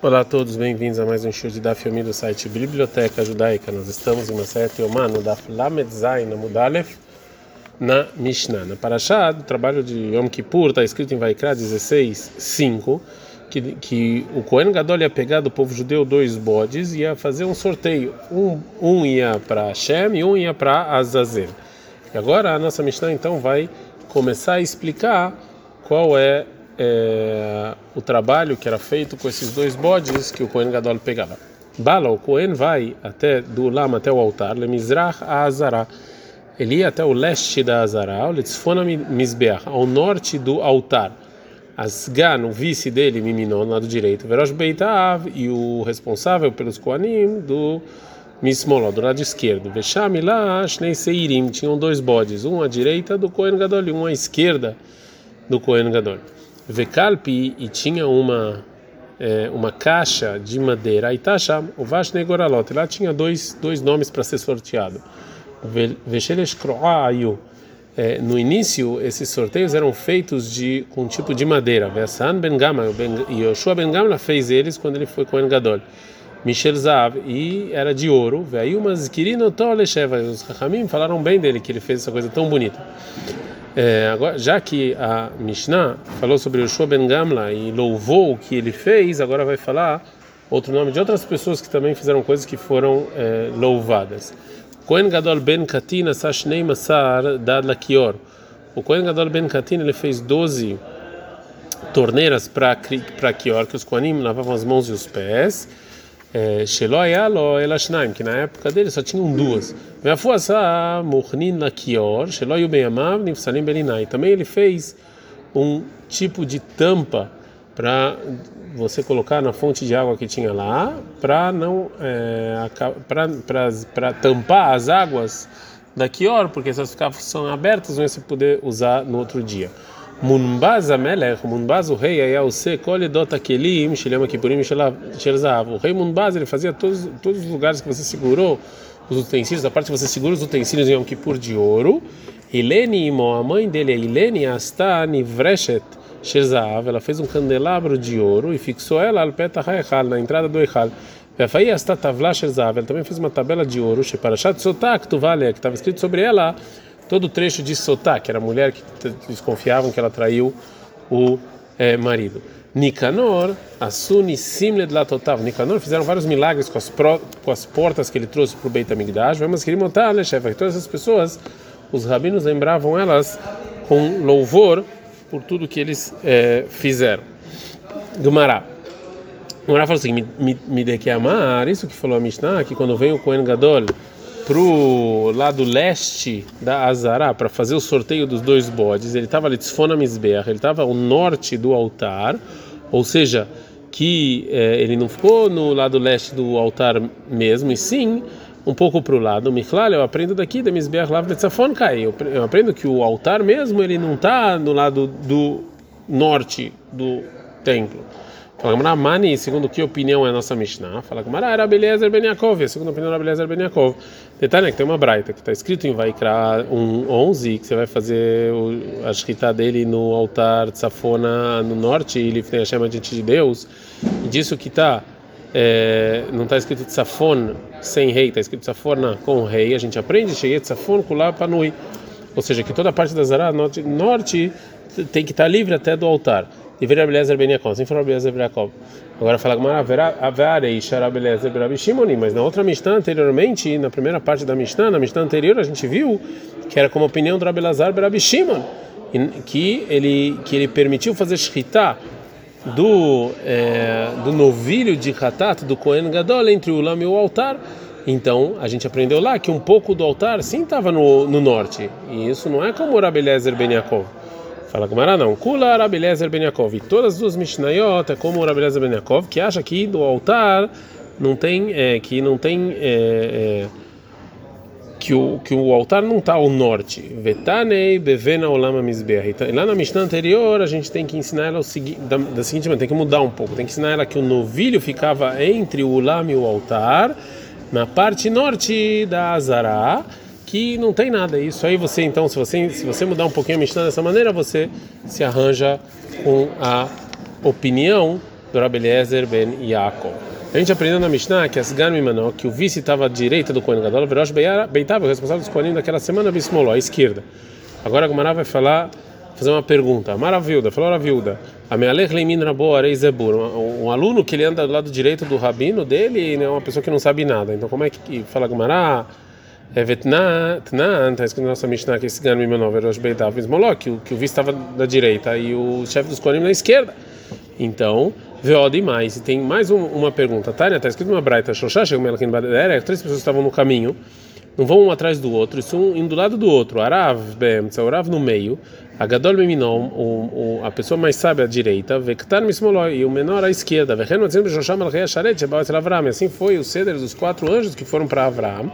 Olá a todos, bem-vindos a mais um show de Daf Yomi do site Biblioteca Judaica. Nós estamos em uma série no Daf Lamed Zain Mudalef na Mishnah. Na Parashá, do trabalho de Yom Kippur, está escrito em Vaikra 16, 5, que, que o Kohen Gadol ia pegar do povo judeu dois bodes e ia fazer um sorteio. Um, um ia para Hashem e um ia para Azazel. E agora a nossa Mishnah então vai começar a explicar qual é é, o trabalho que era feito com esses dois bodes que o Kohen Gadol pegava. Bala, o Kohen vai até do lama até o altar, lemizrach a Azará. Ele ia até o leste da Azará, o Litzfona Mizbeach, ao norte do altar. Asgan, o vice dele, Miminon, lado direito, Verosh Beitav, e o responsável pelos Koanim do Mismoló, do lado esquerdo. Vesham lá, Seirim, tinham dois bodes, um à direita do Kohen Gadol e um à esquerda do Kohen Gadol. Vekalpi e tinha uma é, uma caixa de madeira. E tacham o Vashne Goralot lá tinha dois dois nomes para ser sorteado. Veshelesh Kroayu é, no início esses sorteios eram feitos de com um tipo de madeira. Vesan Ben Gama e Yoshua Ben Gamla fez eles quando ele foi com Gadol Michel Zav e era de ouro. Veio mas Kirino os Chachamim falaram bem dele que ele fez essa coisa tão bonita é, agora, já que a Mishnah falou sobre o Ben Gamla e louvou o que ele fez, agora vai falar outro nome de outras pessoas que também fizeram coisas que foram é, louvadas. Kohen Gadol Ben Katina Sashnei Masar Dad Lakior. O Kohen Gadol Ben Katina ele fez 12 torneiras para Kior, que os Kohanim lavavam as mãos e os pés. Sheloyalo Elashnaim, que na época dele só tinham duas. Veafuasa Muhnin Lakior, Sheloyu Beyamav, Nifsalim Belinai. Também ele fez um tipo de tampa para você colocar na fonte de água que tinha lá, para não é, para tampar as águas da Kior, porque se elas ficavam abertas, não ia se poder usar no outro dia. Munbaz Amelech, Munbaz o rei, ser Koledot Akelim, Shilema Kipurim, Shelzav. O rei Munbaz ele fazia todos, todos os lugares que você segurou os utensílios, a parte que você segura os utensílios em Yom Kippur de ouro. Ilene Imo, a mãe dele é Ilene Asta Nivreshet Shelzav, ela fez um candelabro de ouro e fixou ela al Petah Echal, na entrada do Echal. Vefai Asta Tavla Shelzav, ela também fez uma tabela de ouro, Sheparashat Sotak Tuvale, que estava escrito sobre ela todo o trecho de Sotá, que era a mulher que desconfiavam que ela traiu o é, marido. Nicanor, Asuni Simled Latotav. Nicanor fizeram vários milagres com as, pro, com as portas que ele trouxe para o Beit HaMikdash. Vamos querer montar, né, chefe? Todas essas pessoas, os rabinos lembravam elas com louvor por tudo que eles é, fizeram. Gumará. Gumará falou assim: me que amar, isso que falou a Mishnah, que quando vem o Kohen Gadol pro lado leste da Azará para fazer o sorteio dos dois bodes. Ele estava ali Tzfona Mizbeach, ele estava ao norte do altar, ou seja, que é, ele não ficou no lado leste do altar mesmo, e sim um pouco para o lado. Michlal, eu aprendo daqui da Mizbeach Lav Betzafon Kai. Eu aprendo que o altar mesmo ele não está no lado do norte do templo. Fala Gamara, Mani, segundo que opinião é a nossa Mishnah? Fala Gamara, era Beliezer Ben Yaakov, segundo a opinião era Beliezer Ben Yaakov. Detalhe que tem uma braita que está escrito em Vaikra 1.11 que você vai fazer a escrita dele no altar de Safona no norte, e a chama diante de Deus, e disso que está é, não está escrito Tsafon sem rei, está escrito Tsafona com rei. A gente aprende, cheguei Tsafon com lá panui. Ou seja, que toda a parte da Zará norte, norte tem que estar tá livre até do altar. Deveria Abelezer Ben Yaakov, sem falar Abelezer Ben Yaakov. Agora fala Avarei Sharabelezer Ben Shimoni, mas na outra Mishnah anteriormente, na primeira parte da Mishnah, na Mishnah anterior, a gente viu que era como opinião do Rabelazar Ben Shimon, que ele, que ele permitiu fazer shritá do, é, do novilho de Hatat, do Kohen Gadol, entre o lame e o altar. Então, a gente aprendeu lá que um pouco do altar sim estava no, no norte. E isso não é como o Rabelezer Ben Yaakov. Fala Gumara não. Kula Rabelezer Ben. E todas as duas Mishnayot é como o Rabelezer Ben que acha que do altar não tem, é, que não tem, é, é, que, o, que o altar não está ao norte. Vetanei bevena olama mizbeah. Então, lá na Mishnah anterior a gente tem que ensinar ela o seguinte, da, da seguinte maneira, tem que mudar um pouco. Tem que ensinar ela que o novilho ficava entre o ulam e o altar, na parte norte da Azará que não tem nada. Isso aí você então, se você se você mudar um pouquinho a Mishnah dessa maneira, você se arranja com a opinião do Rabi Eliezer ben Yaakov. A gente aprendeu na Mishnah que a Sgan Mimanó, que o vice estava à direita do Kohen Gadol, Verosh Beitava, o responsável dos Kohanim daquela semana, Bismoló, à esquerda. Agora a Gumara vai falar, fazer uma pergunta. Maravilda, falou a viúda. A Mealech Leimin Rabo Arei Zebur. Um aluno que ele anda do lado direito do rabino dele é uma pessoa que não sabe nada. Então como é que fala Gumara? Vetnan, está escrito na nossa Mishnah que esse Gan Mimanó, Verosh Beitava, Bismoló, que o vice estava da direita e o chefe dos Kohanim na esquerda. Então, Veó demais. E tem mais um, uma pergunta. Tânia, está escrito uma braita, Xoxá, chegou em Baderek, três pessoas estavam no caminho, não vão um atrás do outro, estão um indo do lado do outro. Arav, Bem, Arav no meio, a Gadol Meminom, o, a pessoa mais sábia à direita, Vektar Mismoló, e o menor à esquerda. Vehen Matzim Xoxá Malchei Sharet, Shebaot Avram. Assim foi o ceder dos quatro anjos que foram para Avram.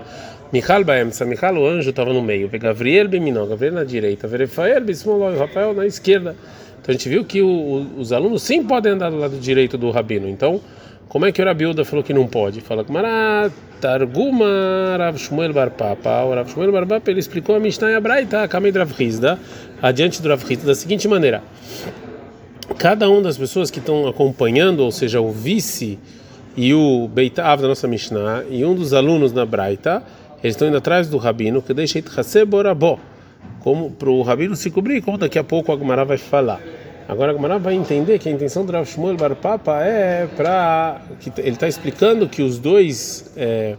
Michal Baemsa, Michal o anjo estava no meio, Gabriel Beminó, Gabriel na direita, Verefael Bismoló, e Rafael na esquerda. Então a gente viu que o, os alunos sim podem andar do lado direito do rabino. Então, como é que o Rabiuda falou que não pode? Fala que Targuma Rav Shmuel Bar Papa. O Rav Shmuel Bar Papa ele explicou a Mishnah e a Braita, Kamei Rav Hizda, adiante do Rav da seguinte maneira: cada uma das pessoas que estão acompanhando, ou seja, o vice e o Beitav da nossa Mishnah, e um dos alunos na Braita, eles estão indo atrás do rabino, que deixa Borabó como para o Rabino se cobrir, como daqui a pouco a Gumara vai falar. Agora a Gumara vai entender que a intenção do Rav Shmuel Bar Papa é para ele está explicando que os dois é,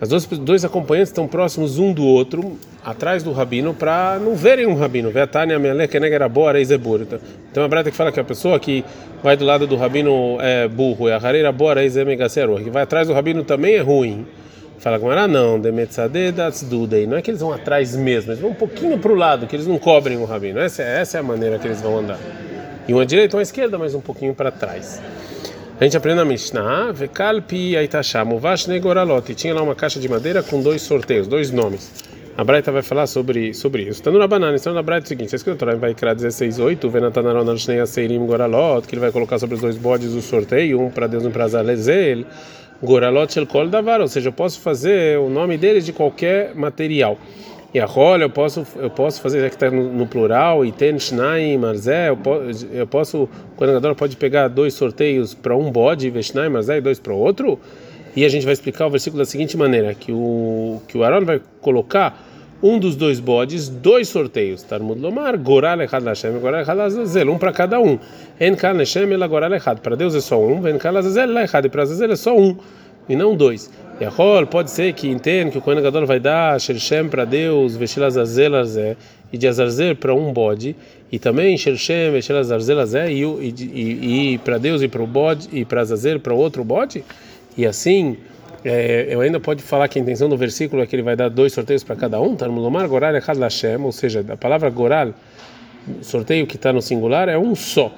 as dois, dois acompanhantes estão próximos um do outro, atrás do rabino, para não verem um rabino. Vetania Melech Kenegera Zebur. Então a breta que fala que a pessoa que vai do lado do rabino é burro, e a Hareira Bora que vai atrás do rabino também é ruim. Fala com ela, não, Demetzadedas Dudei. Não é que eles vão atrás mesmo, eles vão um pouquinho para o lado, que eles não cobrem o rabino. Essa, essa é a maneira que eles vão andar. E uma direita uma esquerda, mas um pouquinho para trás. A gente aprende na Mishnah, Vekalpi Aitasham, Uvash Negoralot. Tinha lá uma caixa de madeira com dois sorteios, dois nomes. A Braita vai falar sobre, sobre isso. Está no Rabanan, está no Braita é o seguinte: está escrito vai criar 16.8, Venatanaron Shnei Aseirim Goralot, que ele vai colocar sobre os dois bodes o sorteio, um para Deus e um para Zalezel. Goralot Shel Kol Davar, ou seja, eu posso fazer o nome deles de qualquer material. E a rola eu posso eu posso fazer já que está no, no, plural e tem Shnai Marzé eu, posso, eu posso o navegador pode pegar dois sorteios para um bode Veshnai Marzé e dois para o outro e a gente vai explicar o versículo da seguinte maneira que o que o Aaron vai colocar um dos dois bodes, dois sorteios. Talmud Lomar, Goral Echad Lashem, Goral Echad Azazel, um para cada um. En Kal Lashem, Ela Goral Echad. Para Deus é só um, Ven Kal Azazel, Echad. E para Azazel é só um, e não dois. E a Rol pode ser que entenda que o Kohen vai dar Shem para Deus, Veshil Azazel Azé, e de Azazel para um bode, e também Shem, Veshil Azazel Azé, e, e, e, e para Deus e para o bode, e para Azazel para outro bode, e assim é, eu ainda pode falar que a intenção do versículo é que ele vai dar dois sorteios para cada um, Tarmulomar Goral Echad Lashem, ou seja, a palavra Goral, sorteio que está no singular, é um só.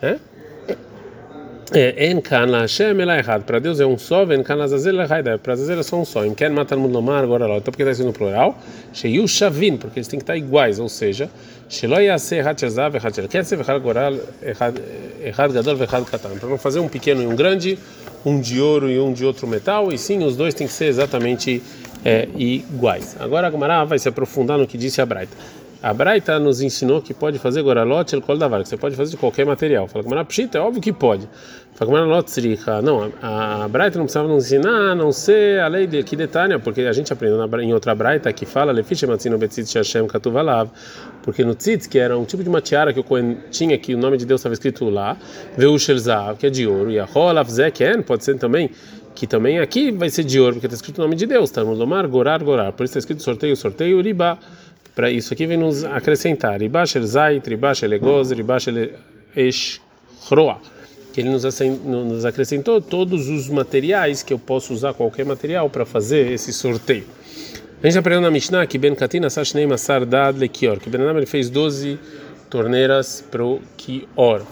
Né? É, en kan la Hashem ela errado. Para Deus é um só, ven kan errado. Para Azazel é só um só. Em ken matar lomar agora lá. Então porque está sendo no plural? Sheiu shavin, porque eles têm que estar iguais, ou seja, shelo yaseh hat shazav echad shel kesef echad goral echad gadol echad katan. Para não fazer um pequeno e um grande, um de ouro e um de outro metal, e sim, os dois têm que ser exatamente é, iguais. Agora a Gemara vai se aprofundar no que disse a Braita. A Braita nos ensinou que pode fazer goralote el kol davar, que você pode fazer de qualquer material. Fala que pshita, é óbvio que pode. Fala que lot tzricha. Não, a, a Braita não precisava nos ensinar a não ser a lei de que detalha, porque a gente aprendeu na, em outra Braita que fala porque no tzitz, que era um tipo de uma tiara que o Cohen tinha, que o nome de Deus estava escrito lá, veu shelzav, que é de ouro, e a rolav zeken, pode ser também que também aqui vai ser de ouro, porque está escrito o nome de Deus, tá? Lomar, gorar, gorar. Por isso está escrito sorteio, sorteio, riba para isso aqui vem nos acrescentar ribash el zait, ribash el egoz, ribash el eshroa que ele nos, acrescentou todos os materiais que eu posso usar qualquer material para fazer esse sorteio. A gente aprendeu na Mishnah que Ben Katina Sashnei Masar Dad Lekior, que Ben Adam fez 12 torneiras para o Kior.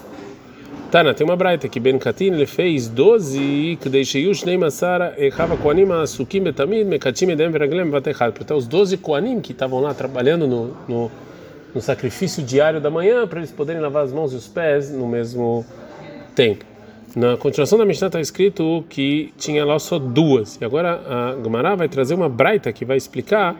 Tana, tem uma braita que Ben Katin ele fez 12 que deixei os nem masara e rava koanim asukim betamid mekatim edem veraglem vatechad. Então os 12 koanim que estavam lá trabalhando no, no, no sacrifício diário da manhã para eles poderem lavar as mãos e os pés no mesmo tempo. Na continuação da Mishnah está escrito que tinha lá só duas. E agora a Gemara vai trazer uma braita que vai explicar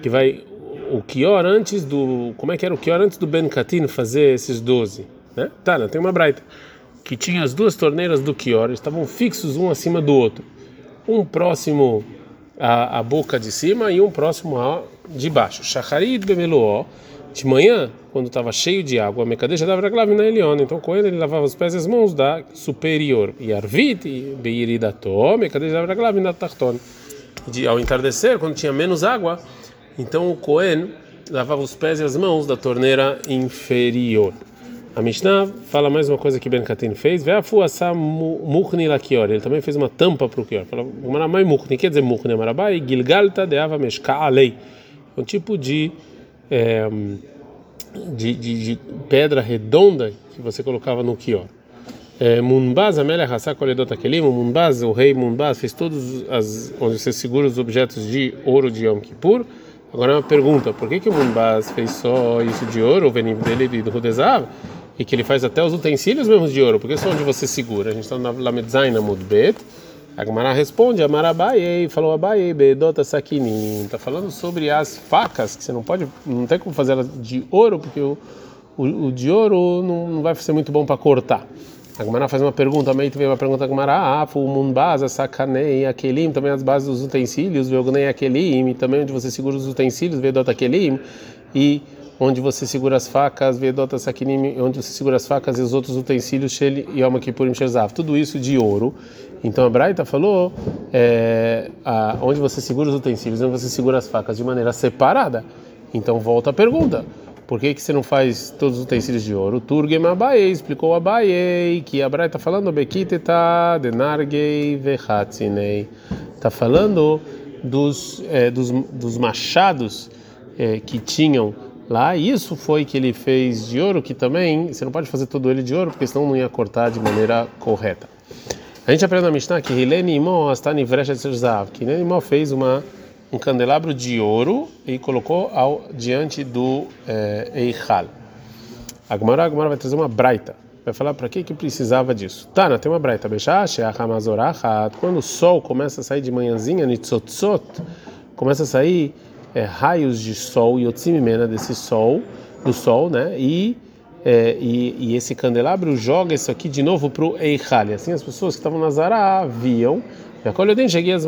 que vai o Kior antes do como é que era o Kior antes do Ben Katin fazer esses 12. Né? Tá, não, tem uma braita. que tinha as duas torneiras do Kior, estavam fixos um acima do outro, um próximo à, à boca de cima e um próximo a de baixo. Shacharit bemeluó, de manhã, quando estava cheio de água, a Mekadesh dava na Eliona, então com ele ele lavava os pés e as mãos da superior. E Arvit, Beiridato, Mekadesh dava na Tarton. Ao entardecer, quando tinha menos água, então o Cohen lavava os pés e as mãos da torneira inferior. A Mishnah fala mais uma coisa que Ben Katin fez. Ele também fez uma tampa para o kior. Fala, maramai muchni. Quer dizer muchni marabai? Gilgalta deava meshka alei. Um tipo de, é, de, de, de, pedra redonda que você colocava no kior. É, Munbaz, Amélia Hassá Koledot Akelim, Munbaz, o rei Munbaz, fez todos as onde você segura os objetos de ouro de Yom Kippur. Agora uma pergunta, por que que o Munbaz fez só isso de ouro, o venim dele e do Rudezav? E que ele faz até os utensílios mesmos de ouro, porque são onde você segura. A gente está na Lamedzain na Mudbet. A Gemara responde, Amarabai, falou Abai, Bedota Sakinin. Está falando sobre as facas, que você não pode, não tem como fazer elas de ouro, porque o, o, o de ouro não, não, vai ser muito bom para cortar. A Gemara faz uma pergunta, também veio uma pergunta a Gemara, ah, Munbasa, Sakanei, Akelim, também as bases dos utensílios, Veognei Akelim, também onde você segura os utensílios, Vedota Akelim, e onde você segura as facas, vedota sakinim, onde você segura as facas e os outros utensílios, shel yom kippurim shezav. Tudo isso de ouro. Então a Braita falou é, a, onde você segura os utensílios, onde você segura as facas de maneira separada. Então volta a pergunta. Por que, que você não faz todos os utensílios de ouro? Turgem Abaye explicou Abaye que a Braita está falando Bekiteta denargei vehatzinei. Está falando dos, é, dos, dos machados é, que tinham lá. Isso foi que ele fez de ouro, que também você não pode fazer todo ele de ouro, porque senão não ia cortar de maneira correta. A gente aprende na Mishnah que Hileni Imó está em de que Hileni Imó fez uma um candelabro de ouro e colocou ao diante do é, Eichal. A Gemara, vai trazer uma braita. Vai falar para que que precisava disso. Tá, tem uma braita. Quando o sol começa a sair de manhãzinha, nitzotzot, começa a sair é, raios de sol e otzimimena desse sol, do sol, né? E, é, e, e, esse candelabro joga isso aqui de novo para o Eichal. Assim as pessoas que estavam na Zara viam. cheguei as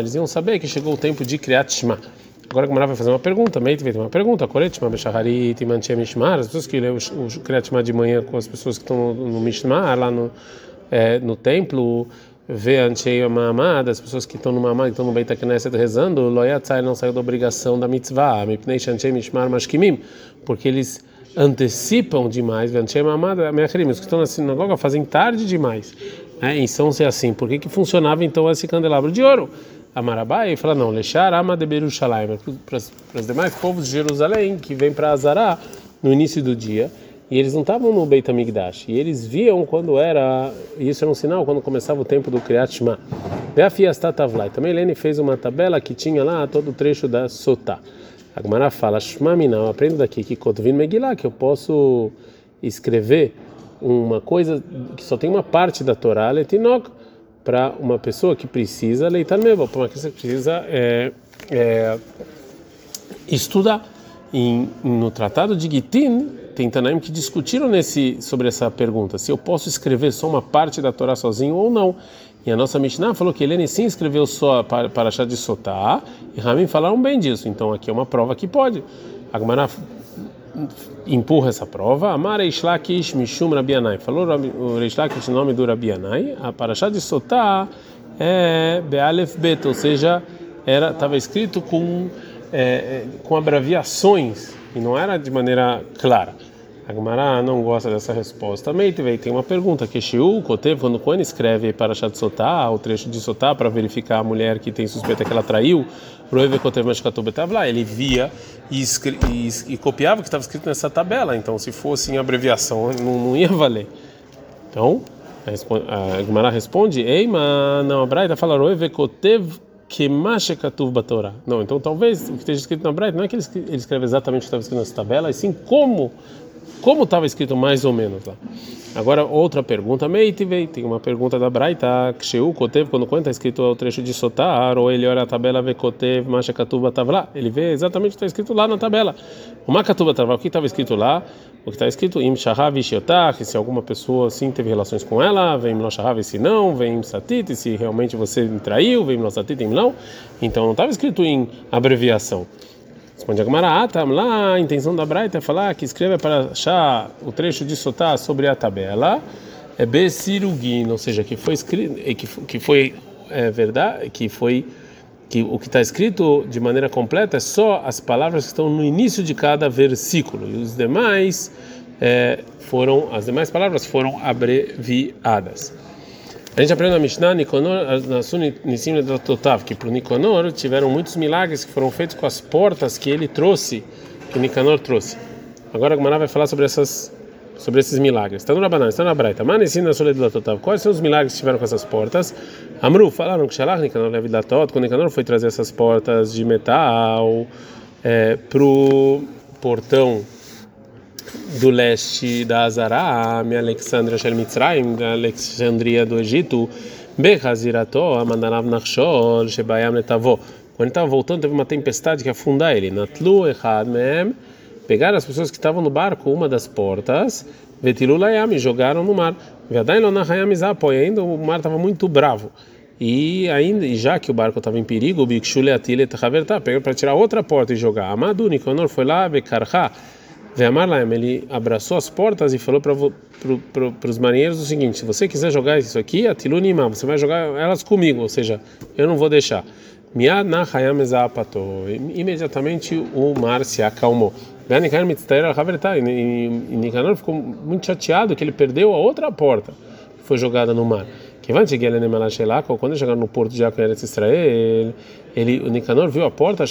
Eles iam saber que chegou o tempo de Kriyat Shema. Agora a Gamara vai fazer uma pergunta, meio vai ter uma pergunta. Koretma Beshaharit e Mishmar, as pessoas que lêem o Kriyat Shema de manhã com as pessoas que estão no Mishmar, lá no, é, no templo, vê Anchei Mahamad, as pessoas que estão no Mahamad, que estão no Beit HaKnesset rezando, Loyatzai não saiu da obrigação da mitzvah, Mipnei Shanchei Mishmar Mashkimim, porque eles antecipam demais, Anchei Mahamad, os que estão na sinagoga fazem tarde demais. É, em São ser assim, por que, que funcionava então esse candelabro de ouro? Amarabai fala não, Lechar Ama de Berushalayim, para os demais povos de Jerusalém que vêm para Azará no início do dia e eles não estavam no Beit HaMikdash, e eles viam quando era, isso era um sinal, quando começava o tempo do Kriyat Shema. Ve'afiastatavlai. Também Lene fez uma tabela que tinha lá todo o trecho da Sotá. A Gemara fala, Shma Minah, aprendo daqui que Kotvin Megillah, que eu posso escrever uma coisa que só tem uma parte da Torá, Letinok, para uma pessoa que precisa leitar mesmo, para uma pessoa que precisa é, é, estudar. E, no Tratado de Gitin, tem Tanaim que discutiram nesse, sobre essa pergunta, se eu posso escrever só uma parte da Torá sozinho ou não. E a nossa Mishnah falou que Helene sim escreveu só para, para achar de Sotá, e Ramin falaram bem disso. Então aqui é uma prova que pode. A Gemara empurra essa prova. Amar Eishlakish Mishum Rabianai. Falou o Eishlakish, nome do Rabianai. A Parashá de Sotá é Bealef Bet, ou seja, estava escrito com, é, com abreviações e não era de maneira clara. A não gosta dessa resposta. Também tem uma pergunta que Shiu, Kotev, quando Cohen escreve para Shat Sotá, o trecho de Sotá, para verificar a mulher que tem suspeita que ela traiu, Roeve Kotev lá, ele via e, e, e, copiava o que estava escrito nessa tabela. Então, se fosse em abreviação, não, não ia valer. Então, a Gemara responde: Eima, não, a Braita fala Roeve Kotev que Mashekatuv Batorá. Não, então talvez o que esteja escrito na Braita não é que ele escreve exatamente o que estava escrito nessa tabela, e sim como como estava escrito mais ou menos lá. Agora outra pergunta, Meitivei, tem uma pergunta da Braita, Kshu Kotev, quando está escrito o trecho de Sotar, ou ele olha a tabela, vê Kotev, Masha Katuba Tavla, ele vê exatamente o que está escrito lá na tabela. Uma Katuba Tavla, o que estava escrito lá? O que está escrito, Im Shahav se alguma pessoa sim teve relações com ela, vem Shahav se não, vem Satit, se realmente você me traiu, vem Im Satit, não. Então não estava escrito em abreviação. Responde a Gemara, ah, tá, lá a intenção da Braita é falar que escreve para achar o trecho de Sotá sobre a tabela, é Besirugin, ou seja, que foi escrito, que, que foi é, verdade, que foi que o que está escrito de maneira completa é só as palavras que estão no início de cada versículo e os demais é, foram as demais palavras foram abreviadas. A gente aprende na Mishnah, Nikonor, na da Totav, que para o Nikonor tiveram muitos milagres que foram feitos com as portas que ele trouxe, que Nicanor trouxe. Agora a Gemara vai falar sobre essas sobre esses milagres. Está no Rabanan, está na Braita. Manesim na Totav. Quais são os milagres que tiveram com essas portas? Amru, falaram que Shalach da Tot, quando Nicanor foi trazer essas portas de metal é, para o portão do leste da Azará, minha Alexandria Shel da Alexandria do Egito, Bechazirato, Amandanav Nachshol, Shebayam Letavó. Quando ele estava voltando, teve uma tempestade que afundar ele. Natlu Echad Mem, pegaram as pessoas que estavam no barco, uma das portas, Vetilu Layam, e jogaram no mar. Vedain Lonahayam Izapo, e ainda o mar estava muito bravo. E ainda, já que o barco estava em perigo, o Bikshule Atile Tachaverta, pegou para tirar outra porta e jogar. Amadu Nikonor foi lá, Bekarha, Ve'amar ele abraçou as portas e falou para pro, os marinheiros o seguinte: se você quiser jogar isso aqui, atilunimam, você vai jogar elas comigo, ou seja, eu não vou deixar. Imediatamente o mar se acalmou. E Nicanor ficou muito chateado que ele perdeu a outra porta que foi jogada no mar. Quando ele chegaram no porto de Jacob Israel, ele, o Nicanor viu a porta,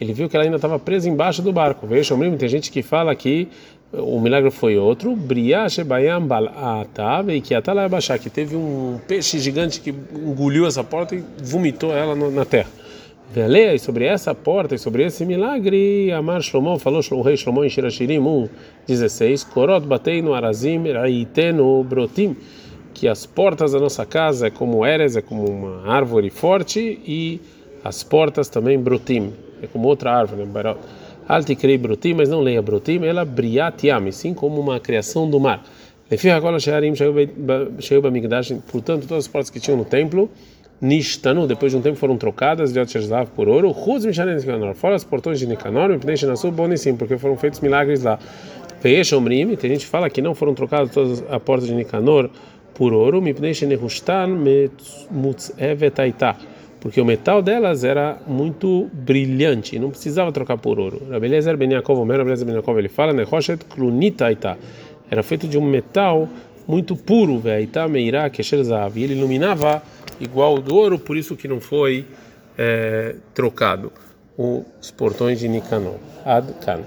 ele viu que ela ainda estava presa embaixo do barco. Veja, tem gente que fala que o milagre foi outro, que que teve um peixe gigante que engoliu essa porta e vomitou ela na terra. Veleia, e sobre essa porta e sobre esse milagre, Amar Shlomo falou, o rei Shlomo em Shirashirim 1, 16, Korot batei no Arazim, Raiteno Brotim, que as portas da nossa casa é como Eres, é como uma árvore forte, e as portas também Brotim, é como outra árvore, né? Altikrei Brotim, mas não leia Brotim, ela Briat Yam, sim como uma criação do mar. Portanto, todas as portas que tinham no templo, Nishtanu, depois de um tempo foram trocadas de por ouro, Ruz Mishanen Nicanor, fora os portões de Nicanor, porque foram feitos milagres lá. Veesh Omrim, tem gente que fala que não foram trocadas todas as portas de Nicanor por ouro, Mipnei Nehustan Mutzevetaitai porque o metal delas era muito brilhante, não precisava trocar por ouro. Rabelezer ben Yaakov, Omer Rabelezer ben Yaakov, ele fala, Nehoshet klunitaita, era feito de um metal muito puro, veita meirá kesher e ele iluminava igual do ouro, por isso que não foi é, trocado os portões de Nicanor. Ad Kan.